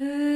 Hey.